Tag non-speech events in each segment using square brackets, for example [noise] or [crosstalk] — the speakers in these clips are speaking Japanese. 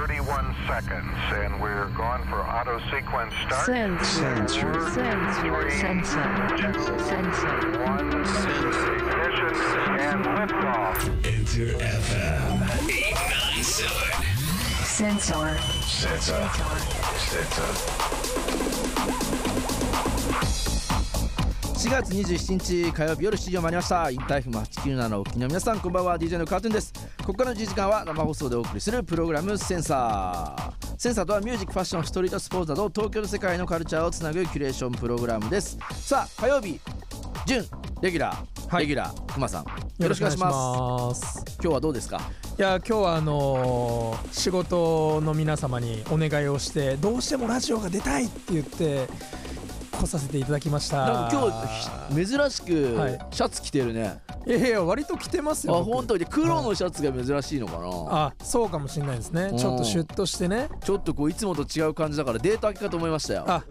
31 seconds, and we're going for auto sequence start. Sensor. Sensor. Sensor. Sensor. Sensor. One, ignition, and liftoff. Enter FM 897. Sensor. Sensor. Sensor. 4月27日火曜日夜7時を回りましたインターフム897のお聞きの皆さんこんばんは DJ のカートゥーンですここからの1時間は生放送でお送りするプログラムセンサー。センサーとはミュージックファッションストリートスポーツなど東京の世界のカルチャーをつなぐキュレーションプログラムです。さあ火曜日準レギュラー、はい。レギュラーくまさんよろしくお願いします。す今日はどうですか？いや今日はあのー仕事の皆様にお願いをしてどうしてもラジオが出たいって言って来させていただきました。なんか今日珍しくはい。シャツ着てるね、いやいや割と着てますあよ僕本当に。黒のシャツが珍しいのかな、あそうかもしれないですね。うんちょっとシュッとしてね。ちょっとこういつもと違う感じだからデート明けかと思いましたよ。あ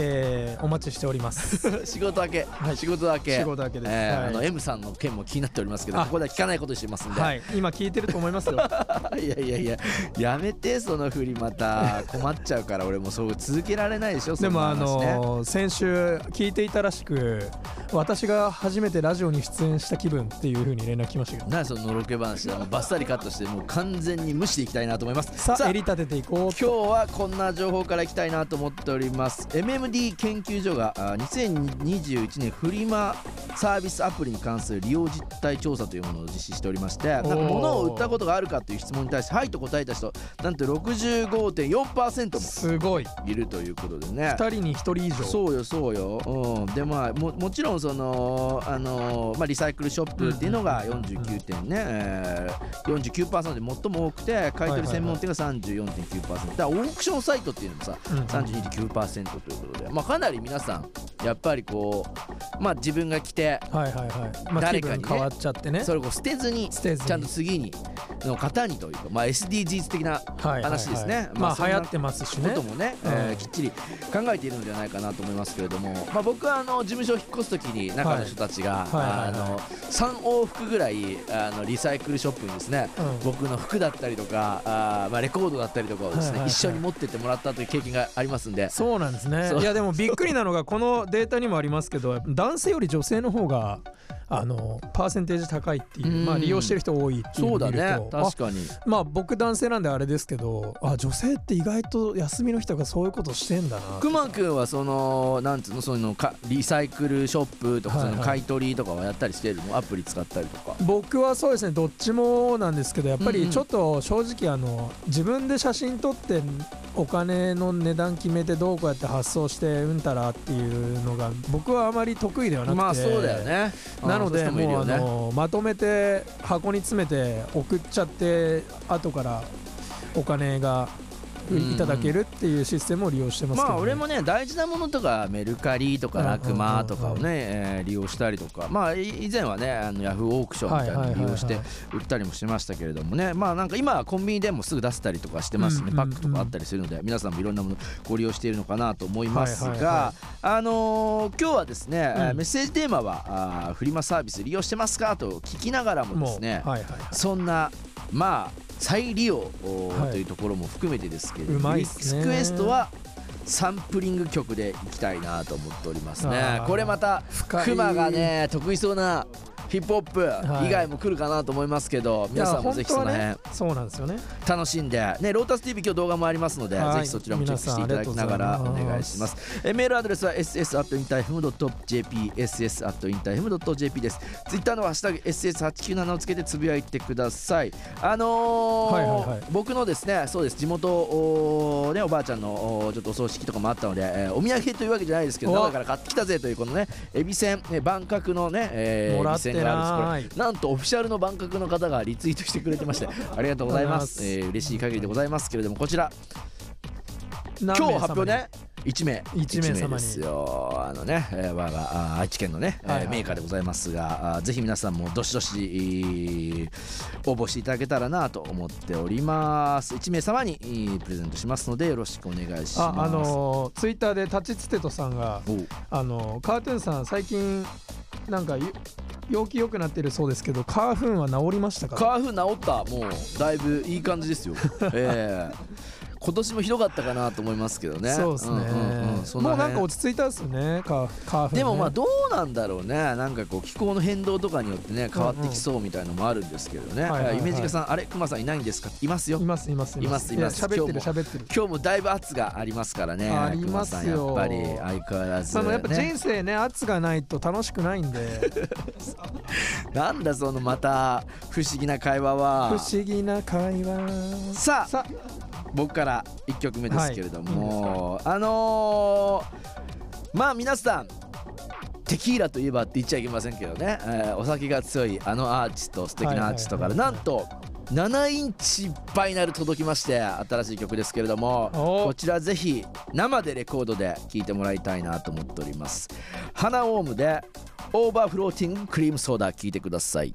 えー、お待ちしております。[laughs] 仕事明け、はい。仕事明け。仕事明けです。はい。えーあの M さんの件も気になっておりますけどあここでは聞かないことにしてますんで、、はい。い今聞いてると思いますよ。[laughs] やいやいや。やめてその振りまた。困っちゃうから俺もそう続けられないでしょでもあのー先週聞いていたらしく私が初めてラジオに出演した気分っていう風に連絡来ましたけど。何そののろけ話バッサリカットしてもう完全に無視でいきたいなと思います。さあ襟立てていこう。今日はこんな情報からいきたいなと思っております MMD 研究所があ2021年フリマサービスアプリに関する利用実態調査というものを実施しておりましてなんか物を売ったことがあるかという質問に対して「はい」と答えた人なんと65.4%すごい。もいるということでね。2人に1人以上。そうよそうよ、うん、でまあももちろんそのあのーまあリサイクルショップっていうのが49点ね、えー、49%で最も多くて買い取り専門店が34.9%だからオークションサイトっていうのもさうん32.9%ということで、まあ、かなり皆さんやっぱりこうまあ自分が着てはいはいはい、まあ、気誰かに変わっちゃってね。それを捨てずに捨てずに。ちゃんと次にの方にというか、まあ、SDGs 的なはいはいはい。話ですね。まあ流行ってますしね。こともね、うんえーきっちり考えているのではないかなと思いますけれども、まあ、僕はあの事務所を引っ越す時に中の人たちが、はいはいはい。はいあの3往復ぐらいあのリサイクルショップにですね、うん。僕の服だったりとかあー、まあ、レコードだったりとかをですね、はいはいはい。一緒に持ってってもらったという経験がありますんで。そうなんですねいやでもびっくりなのがこのデータにもありますけど男性より女性の方があのパーセンテージ高いっていう、うん。まあ、利用してる人多いっていうそうだね。確かに。あまあ僕男性なんであれですけどあ女性って意外と休みの人がそういうことしてんだな。くまくんはそのなんつうのそのかリサイクルショップとか、はいはい。その買い取りとかはやったりしてるの？アプリ使ったりとか。僕はそうですねどっちもなんですけどやっぱりちょっと正直あの自分で写真撮ってお金の値段決めてどうこうやって発送してうんたらっていうのが僕はあまり得意ではなくて。まあそうだよね。なのでもうあのまとめて箱に詰めて送っちゃって後からお金がうんいただけるっていうシステムを利用してますけど、ね、まあ俺もね大事なものとかメルカリとかうんラクマとかをね、えー利用したりとか。まあい以前はねあのヤフーオークションみたいなの利用してはい売ったりもしましたけれどもね。まあなんか今はコンビニでもすぐ出せたりとかしてますね、パックとかあったりするので皆さんもいろんなものご利用しているのかなと思いますが、あのー今日はですね、うん。メッセージテーマはあーフリマサービス利用してますかと聞きながらもですね、はいはい。そんなまあ再利用というところも含めてですけれども、リっすね。クエストはサンプリング曲でいきたいなと思っておりますね。これまたクマがね得意そうなヒップホップはい。以外も来るかなと思いますけど、皆さんもぜひその辺ねそうなんですよね。楽しんで、ね、ロータス TV 今日動画もありますので、はい。ぜひそちらもチェックしていただきながらお願いします。えメールアドレスは ss.intime.jp ss.intime.jp です。ツイッターのハッシュタグ ss897 をつけてつぶやいてください。あのーはいはいはい。僕のですねそうです。地元お,、ね、おばあちゃんのおちょっとお葬式とかもあったので、えーお土産というわけじゃないですけどお。中から買ってきたぜというこのねエビせん、ね、万角のね、えーもらってエビせんがあるんですない。これなんとオフィシャルの万角の方がリツイートしてくれてまして [laughs] ありがとうございます。えー嬉しい限りでございますけれどもこちら。今今日発表ね1名。一名様に。ですよ。あのね、えー我があ愛知県のね、えーはいはい。はいメーカーでございますがぜひ皆さんもどしどしえー応募していただけたらなと思っております。1名様にえープレゼントしますのでよろしくお願いします。ああのツイッターでタチツテトさんがあのカートゥーンさん最近なんか陽気良くなってるそうですけどカーフンは治りましたかカーフ治った。もうだいぶいい感じですよ。ええ。今年もひどかったかなと思いますけどね。そうですね、んうんうん。もうなん辺か落ち着いたっすよね。カーフン、ね、でもまあどうなんだろうね。なんかこう気候の変動とかによってね変わってきそうみたいのもあるんですけどね、はいはいはい。夢近さんあれ熊さんいないんですか？いますよ。いますいますいます。いますってる今日も喋ってる。今日もだいぶ圧がありますからねありますよ。やっぱり。相変わらず、そのやっぱね。人生ね圧がないと楽しくないんで。[laughs] なんだそのまた不思議な会話不は思議な会話。さあさ僕から1曲目ですけれども、あのーまあ皆さんテキーラといえばって言っちゃいけませんけどね、えーお酒が強いあのアーティスト素敵なアーティストからはいはいなんと7インチバイナル届きまして新しい曲ですけれどもおこちらぜひ生でレコードで聴いてもらいたいなと思っております。花オウムでオーバーフローティングクリームソーダ聴いてください